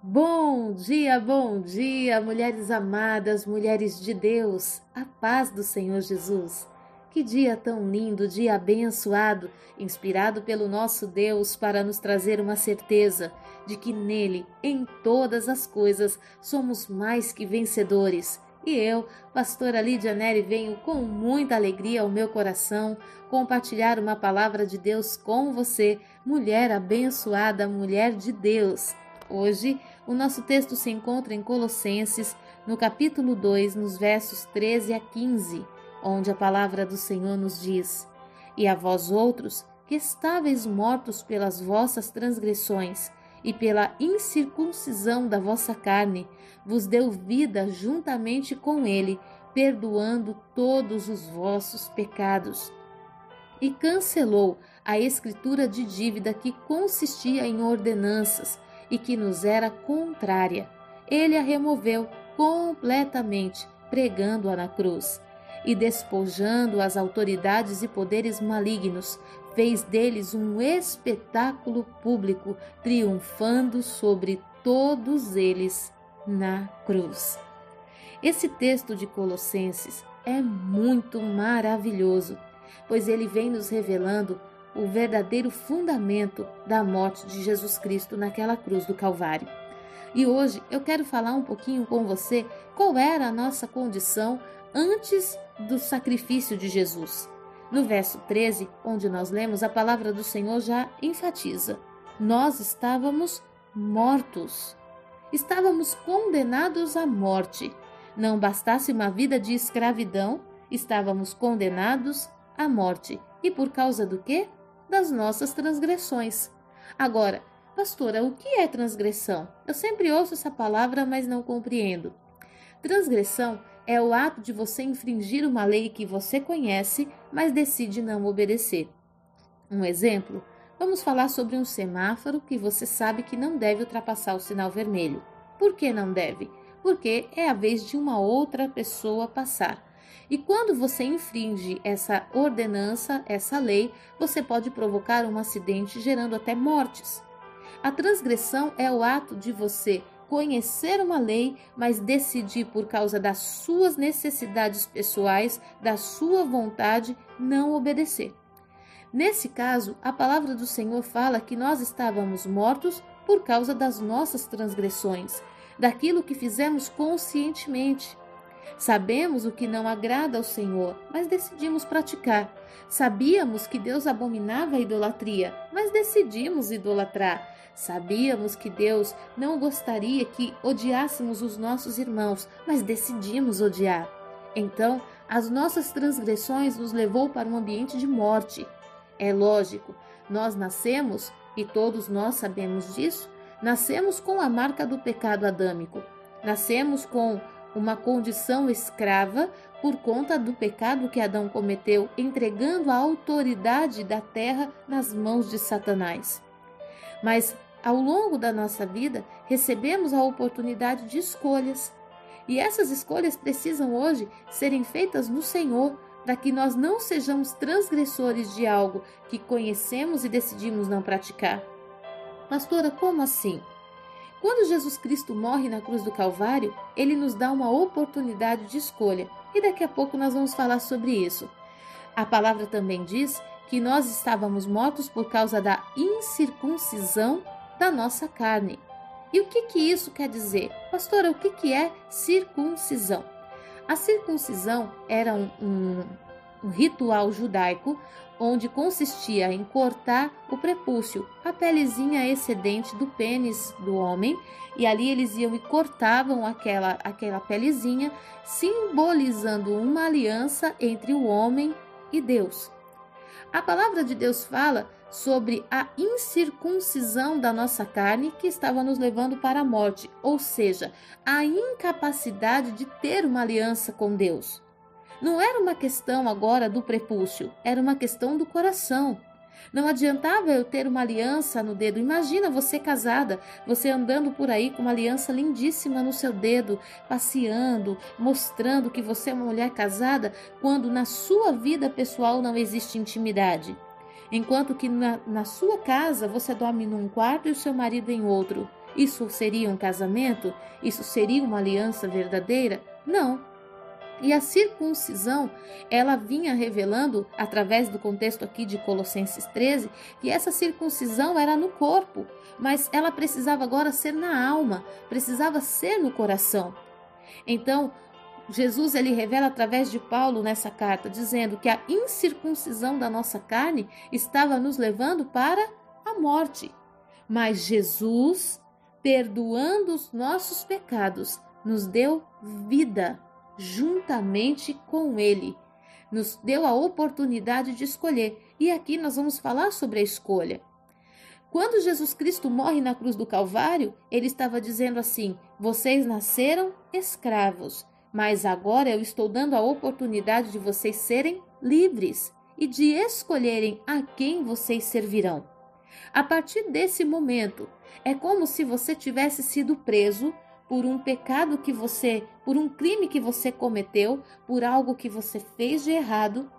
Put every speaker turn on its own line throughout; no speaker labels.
Bom dia, bom dia, mulheres amadas, mulheres de Deus, a paz do Senhor Jesus. Que dia tão lindo, dia abençoado, inspirado pelo nosso Deus para nos trazer uma certeza de que nele, em todas as coisas, somos mais que vencedores. E eu, pastora Lídia Neri, venho com muita alegria ao meu coração compartilhar uma palavra de Deus com você, mulher abençoada, mulher de Deus. Hoje, o nosso texto se encontra em Colossenses, no capítulo 2, nos versos 13 a 15 onde a palavra do Senhor nos diz: E a vós outros, que estáveis mortos pelas vossas transgressões e pela incircuncisão da vossa carne, vos deu vida juntamente com ele, perdoando todos os vossos pecados. E cancelou a escritura de dívida que consistia em ordenanças e que nos era contrária. Ele a removeu completamente, pregando-a na cruz e despojando as autoridades e poderes malignos, fez deles um espetáculo público, triunfando sobre todos eles na cruz. Esse texto de Colossenses é muito maravilhoso, pois ele vem nos revelando o verdadeiro fundamento da morte de Jesus Cristo naquela cruz do Calvário. E hoje eu quero falar um pouquinho com você qual era a nossa condição antes do sacrifício de Jesus. No verso 13, onde nós lemos, a palavra do Senhor já enfatiza: Nós estávamos mortos. Estávamos condenados à morte. Não bastasse uma vida de escravidão, estávamos condenados à morte. E por causa do quê? Das nossas transgressões. Agora, pastora, o que é transgressão? Eu sempre ouço essa palavra, mas não compreendo. Transgressão é o ato de você infringir uma lei que você conhece, mas decide não obedecer. Um exemplo: vamos falar sobre um semáforo que você sabe que não deve ultrapassar o sinal vermelho. Por que não deve? Porque é a vez de uma outra pessoa passar. E quando você infringe essa ordenança, essa lei, você pode provocar um acidente gerando até mortes. A transgressão é o ato de você conhecer uma lei, mas decidir por causa das suas necessidades pessoais, da sua vontade, não obedecer. Nesse caso, a palavra do Senhor fala que nós estávamos mortos por causa das nossas transgressões, daquilo que fizemos conscientemente. Sabemos o que não agrada ao Senhor, mas decidimos praticar. Sabíamos que Deus abominava a idolatria, mas decidimos idolatrar. Sabíamos que Deus não gostaria que odiássemos os nossos irmãos, mas decidimos odiar. Então, as nossas transgressões nos levou para um ambiente de morte. É lógico, nós nascemos, e todos nós sabemos disso, nascemos com a marca do pecado adâmico. Nascemos com uma condição escrava por conta do pecado que Adão cometeu, entregando a autoridade da terra nas mãos de Satanás. Mas ao longo da nossa vida, recebemos a oportunidade de escolhas. E essas escolhas precisam hoje serem feitas no Senhor, para que nós não sejamos transgressores de algo que conhecemos e decidimos não praticar. Pastora, como assim? Quando Jesus Cristo morre na cruz do Calvário, ele nos dá uma oportunidade de escolha, e daqui a pouco nós vamos falar sobre isso. A palavra também diz que nós estávamos mortos por causa da incircuncisão da nossa carne. E o que, que isso quer dizer? Pastora, o que, que é circuncisão? A circuncisão era um, um, um ritual judaico onde consistia em cortar o prepúcio, a pelezinha excedente do pênis do homem, e ali eles iam e cortavam aquela, aquela pelezinha, simbolizando uma aliança entre o homem e Deus. A palavra de Deus fala sobre a incircuncisão da nossa carne que estava nos levando para a morte, ou seja, a incapacidade de ter uma aliança com Deus. Não era uma questão agora do prepúcio, era uma questão do coração. Não adiantava eu ter uma aliança no dedo. Imagina você casada, você andando por aí com uma aliança lindíssima no seu dedo, passeando, mostrando que você é uma mulher casada, quando na sua vida pessoal não existe intimidade. Enquanto que na, na sua casa você dorme num quarto e o seu marido em outro. Isso seria um casamento? Isso seria uma aliança verdadeira? Não. E a circuncisão, ela vinha revelando, através do contexto aqui de Colossenses 13, que essa circuncisão era no corpo, mas ela precisava agora ser na alma, precisava ser no coração. Então, Jesus ele revela através de Paulo nessa carta, dizendo que a incircuncisão da nossa carne estava nos levando para a morte. Mas Jesus, perdoando os nossos pecados, nos deu vida juntamente com Ele. Nos deu a oportunidade de escolher. E aqui nós vamos falar sobre a escolha. Quando Jesus Cristo morre na cruz do Calvário, ele estava dizendo assim: Vocês nasceram escravos, mas agora eu estou dando a oportunidade de vocês serem livres e de escolherem a quem vocês servirão. A partir desse momento, é como se você tivesse sido preso por um pecado que você, por um crime que você cometeu, por algo que você fez de errado,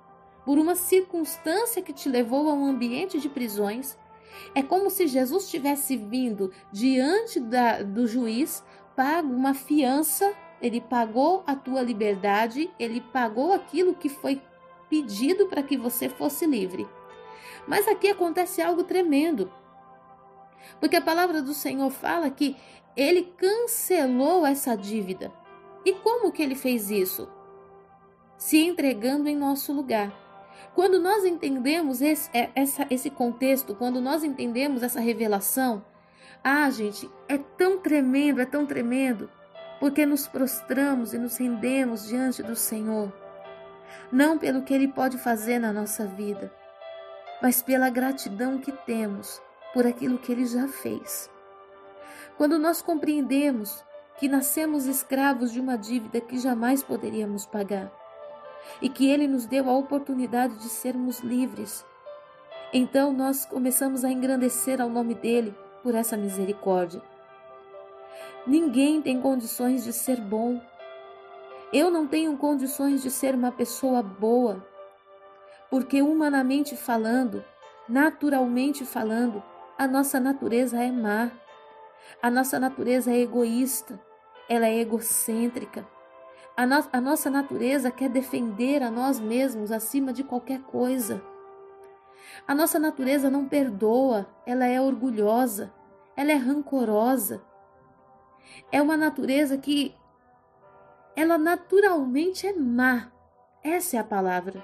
por uma circunstância que te levou a um ambiente de prisões. É como se Jesus tivesse vindo diante da, do juiz, pago uma fiança, ele pagou a tua liberdade, ele pagou aquilo que foi pedido para que você fosse livre. Mas aqui acontece algo tremendo. Porque a palavra do Senhor fala que ele cancelou essa dívida. E como que ele fez isso? Se entregando em nosso lugar. Quando nós entendemos esse, é, essa, esse contexto, quando nós entendemos essa revelação, ah, gente, é tão tremendo, é tão tremendo, porque nos prostramos e nos rendemos diante do Senhor, não pelo que Ele pode fazer na nossa vida, mas pela gratidão que temos por aquilo que Ele já fez. Quando nós compreendemos que nascemos escravos de uma dívida que jamais poderíamos pagar e que Ele nos deu a oportunidade de sermos livres, então nós começamos a engrandecer ao nome dele por essa misericórdia. Ninguém tem condições de ser bom. Eu não tenho condições de ser uma pessoa boa, porque humanamente falando, naturalmente falando, a nossa natureza é má. A nossa natureza é egoísta, ela é egocêntrica. A, no a nossa natureza quer defender a nós mesmos acima de qualquer coisa. A nossa natureza não perdoa, ela é orgulhosa, ela é rancorosa. É uma natureza que ela naturalmente é má. Essa é a palavra.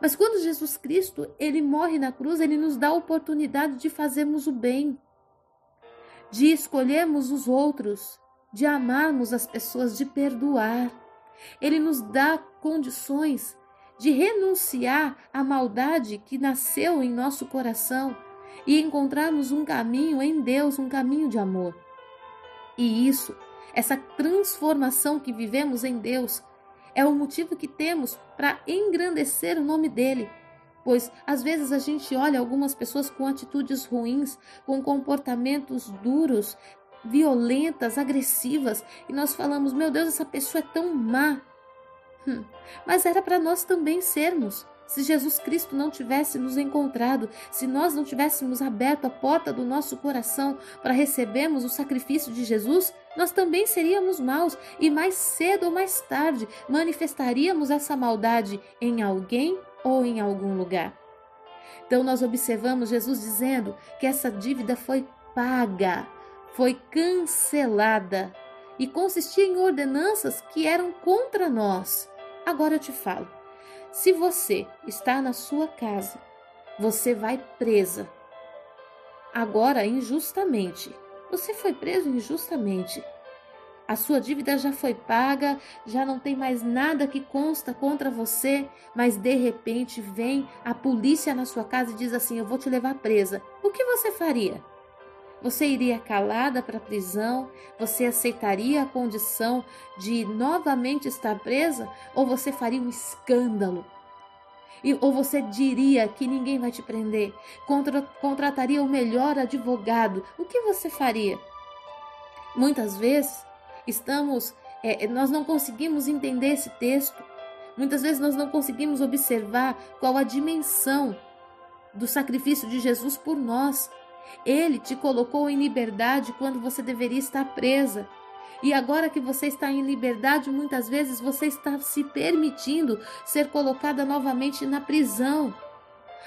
Mas quando Jesus Cristo, ele morre na cruz, ele nos dá a oportunidade de fazermos o bem de escolhermos os outros, de amarmos as pessoas, de perdoar. Ele nos dá condições de renunciar à maldade que nasceu em nosso coração e encontrarmos um caminho em Deus, um caminho de amor. E isso, essa transformação que vivemos em Deus, é o motivo que temos para engrandecer o nome dele pois às vezes a gente olha algumas pessoas com atitudes ruins, com comportamentos duros, violentas, agressivas, e nós falamos: meu Deus, essa pessoa é tão má. Hum, mas era para nós também sermos. Se Jesus Cristo não tivesse nos encontrado, se nós não tivéssemos aberto a porta do nosso coração para recebermos o sacrifício de Jesus, nós também seríamos maus e mais cedo ou mais tarde manifestaríamos essa maldade em alguém ou em algum lugar. Então nós observamos Jesus dizendo que essa dívida foi paga, foi cancelada e consistia em ordenanças que eram contra nós. Agora eu te falo: se você está na sua casa, você vai presa. Agora, injustamente. Você foi preso injustamente. A sua dívida já foi paga, já não tem mais nada que consta contra você, mas de repente vem a polícia na sua casa e diz assim: Eu vou te levar presa. O que você faria? Você iria calada para a prisão? Você aceitaria a condição de novamente estar presa? Ou você faria um escândalo? E, ou você diria que ninguém vai te prender? Contra, contrataria o melhor advogado? O que você faria? Muitas vezes estamos, é, nós não conseguimos entender esse texto. Muitas vezes nós não conseguimos observar qual a dimensão do sacrifício de Jesus por nós. Ele te colocou em liberdade quando você deveria estar presa. E agora que você está em liberdade, muitas vezes você está se permitindo ser colocada novamente na prisão.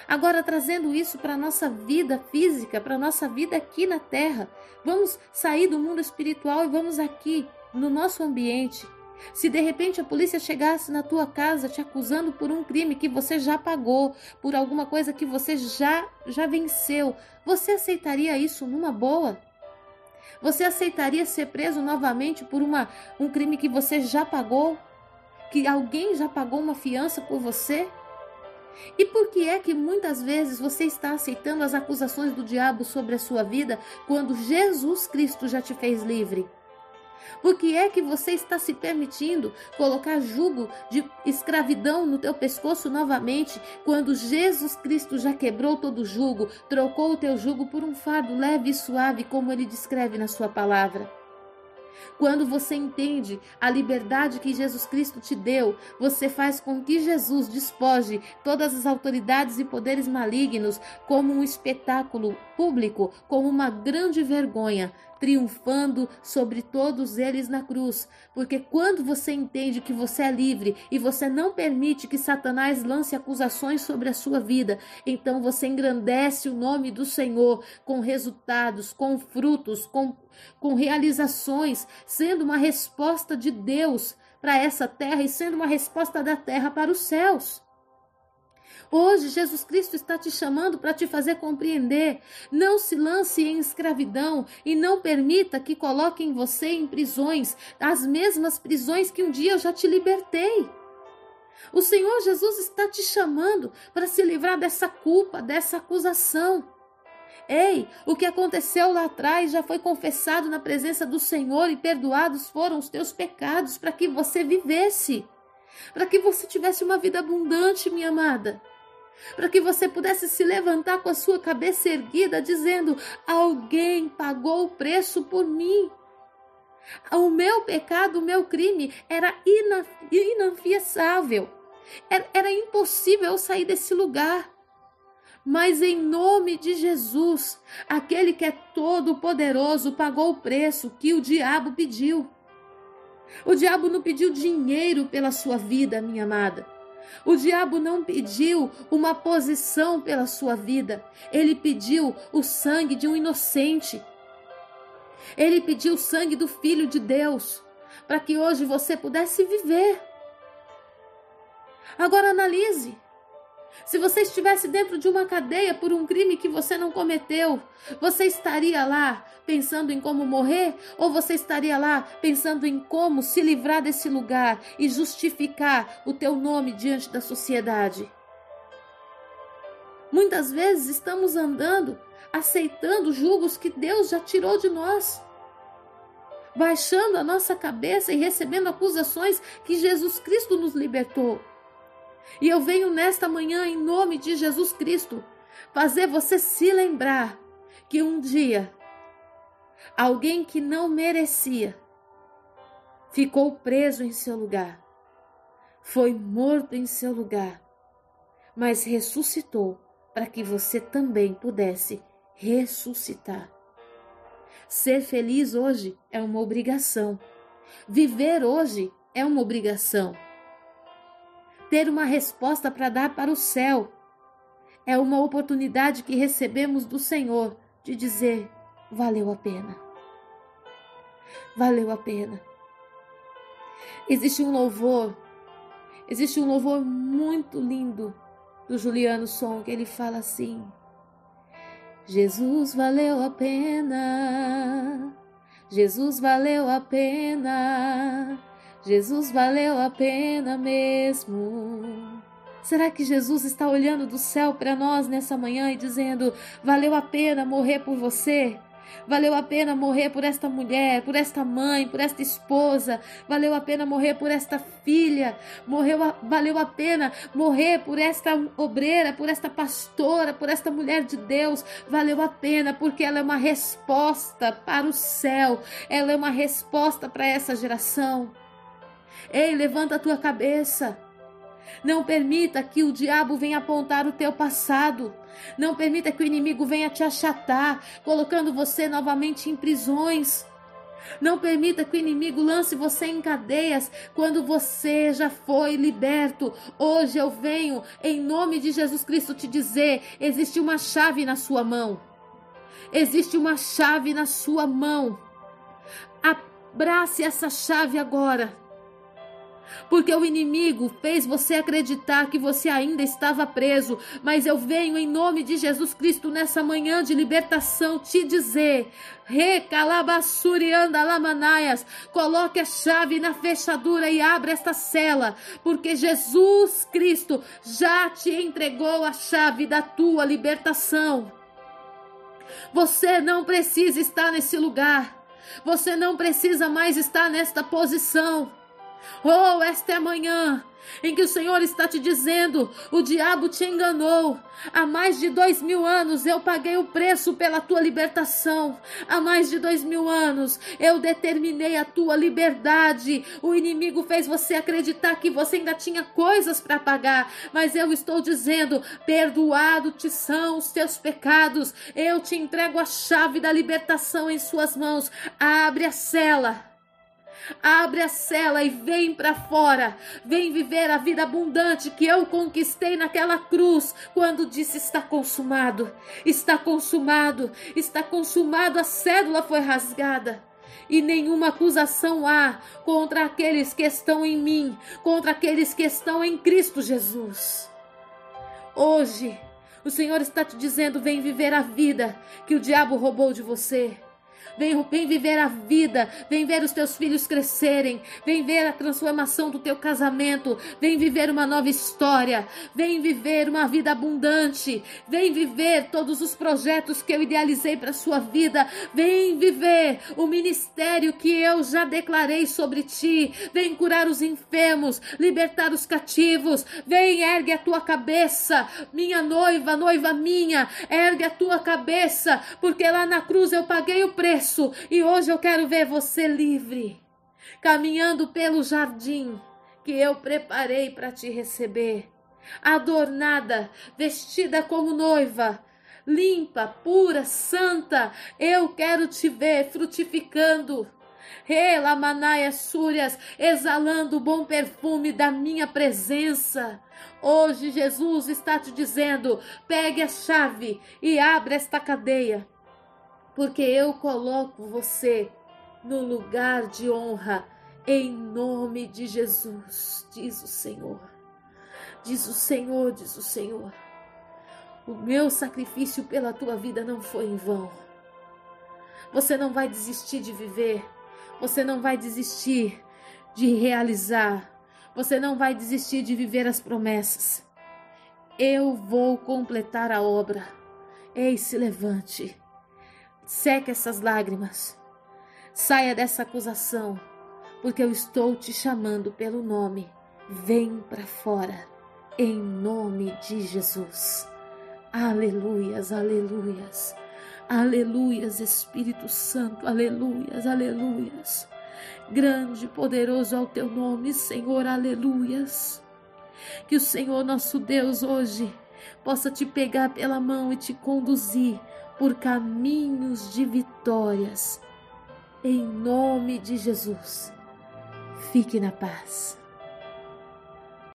Agora, trazendo isso para a nossa vida física, para a nossa vida aqui na terra, vamos sair do mundo espiritual e vamos aqui, no nosso ambiente. Se de repente a polícia chegasse na tua casa te acusando por um crime que você já pagou, por alguma coisa que você já já venceu, você aceitaria isso numa boa? Você aceitaria ser preso novamente por uma, um crime que você já pagou? Que alguém já pagou uma fiança por você? E por que é que muitas vezes você está aceitando as acusações do diabo sobre a sua vida quando Jesus Cristo já te fez livre? Por que é que você está se permitindo colocar jugo de escravidão no teu pescoço novamente, quando Jesus Cristo já quebrou todo o jugo, trocou o teu jugo por um fardo leve e suave, como ele descreve na sua palavra? Quando você entende a liberdade que Jesus Cristo te deu, você faz com que Jesus despoje todas as autoridades e poderes malignos como um espetáculo público, como uma grande vergonha, triunfando sobre todos eles na cruz. Porque quando você entende que você é livre e você não permite que Satanás lance acusações sobre a sua vida, então você engrandece o nome do Senhor com resultados, com frutos, com, com realizações, sendo uma resposta de Deus para essa terra e sendo uma resposta da terra para os céus. Hoje, Jesus Cristo está te chamando para te fazer compreender. Não se lance em escravidão e não permita que coloquem você em prisões, as mesmas prisões que um dia eu já te libertei. O Senhor Jesus está te chamando para se livrar dessa culpa, dessa acusação. Ei, o que aconteceu lá atrás já foi confessado na presença do Senhor e perdoados foram os teus pecados para que você vivesse, para que você tivesse uma vida abundante, minha amada para que você pudesse se levantar com a sua cabeça erguida, dizendo: Alguém pagou o preço por mim. O meu pecado, o meu crime era inafiançável. Era, era impossível eu sair desse lugar. Mas em nome de Jesus, aquele que é todo poderoso pagou o preço que o diabo pediu. O diabo não pediu dinheiro pela sua vida, minha amada. O diabo não pediu uma posição pela sua vida, ele pediu o sangue de um inocente. Ele pediu o sangue do Filho de Deus para que hoje você pudesse viver. Agora analise. Se você estivesse dentro de uma cadeia por um crime que você não cometeu, você estaria lá pensando em como morrer? Ou você estaria lá pensando em como se livrar desse lugar e justificar o teu nome diante da sociedade? Muitas vezes estamos andando aceitando julgos que Deus já tirou de nós baixando a nossa cabeça e recebendo acusações que Jesus Cristo nos libertou. E eu venho nesta manhã, em nome de Jesus Cristo, fazer você se lembrar que um dia alguém que não merecia ficou preso em seu lugar, foi morto em seu lugar, mas ressuscitou para que você também pudesse ressuscitar. Ser feliz hoje é uma obrigação. Viver hoje é uma obrigação ter uma resposta para dar para o céu. É uma oportunidade que recebemos do Senhor de dizer: valeu a pena. Valeu a pena. Existe um louvor, existe um louvor muito lindo do Juliano Som que ele fala assim: Jesus valeu a pena, Jesus valeu a pena. Jesus valeu a pena mesmo. Será que Jesus está olhando do céu para nós nessa manhã e dizendo: valeu a pena morrer por você? Valeu a pena morrer por esta mulher, por esta mãe, por esta esposa. Valeu a pena morrer por esta filha. Morreu a, valeu a pena morrer por esta obreira, por esta pastora, por esta mulher de Deus. Valeu a pena porque ela é uma resposta para o céu. Ela é uma resposta para essa geração. Ei, levanta a tua cabeça. Não permita que o diabo venha apontar o teu passado. Não permita que o inimigo venha te achatar, colocando você novamente em prisões. Não permita que o inimigo lance você em cadeias quando você já foi liberto. Hoje eu venho, em nome de Jesus Cristo, te dizer: existe uma chave na sua mão. Existe uma chave na sua mão. Abrace essa chave agora porque o inimigo fez você acreditar que você ainda estava preso. Mas eu venho em nome de Jesus Cristo nessa manhã de libertação te dizer: Recalabassurianda lamanaias, coloque a chave na fechadura e abra esta cela, porque Jesus Cristo já te entregou a chave da tua libertação. Você não precisa estar nesse lugar. Você não precisa mais estar nesta posição. Oh, esta é a manhã em que o Senhor está te dizendo: o diabo te enganou. Há mais de dois mil anos eu paguei o preço pela tua libertação. Há mais de dois mil anos eu determinei a tua liberdade. O inimigo fez você acreditar que você ainda tinha coisas para pagar, mas eu estou dizendo: perdoado te são os teus pecados. Eu te entrego a chave da libertação em suas mãos. Abre a cela Abre a cela e vem para fora. Vem viver a vida abundante que eu conquistei naquela cruz quando disse está consumado. Está consumado. Está consumado. A cédula foi rasgada e nenhuma acusação há contra aqueles que estão em mim, contra aqueles que estão em Cristo Jesus. Hoje, o Senhor está te dizendo: vem viver a vida que o diabo roubou de você. Vem, vem viver a vida, vem ver os teus filhos crescerem, vem ver a transformação do teu casamento, vem viver uma nova história, vem viver uma vida abundante, vem viver todos os projetos que eu idealizei para sua vida, vem viver o ministério que eu já declarei sobre ti, vem curar os enfermos, libertar os cativos, vem ergue a tua cabeça, minha noiva, noiva minha, ergue a tua cabeça, porque lá na cruz eu paguei o preço e hoje eu quero ver você livre, caminhando pelo jardim que eu preparei para te receber, adornada, vestida como noiva, limpa, pura, santa. Eu quero te ver frutificando. Relamanaias súrias, exalando o bom perfume da minha presença. Hoje Jesus está te dizendo: pegue a chave e abra esta cadeia porque eu coloco você no lugar de honra, em nome de Jesus, diz o Senhor. Diz o Senhor, diz o Senhor. O meu sacrifício pela tua vida não foi em vão. Você não vai desistir de viver, você não vai desistir de realizar, você não vai desistir de viver as promessas. Eu vou completar a obra. Ei, se levante. Seque essas lágrimas. Saia dessa acusação, porque eu estou te chamando pelo nome. Vem para fora, em nome de Jesus. Aleluias, aleluias. Aleluias, Espírito Santo, aleluias, aleluias. Grande e poderoso é o teu nome, Senhor, aleluias. Que o Senhor nosso Deus hoje possa te pegar pela mão e te conduzir por caminhos de vitórias. Em nome de Jesus. Fique na paz.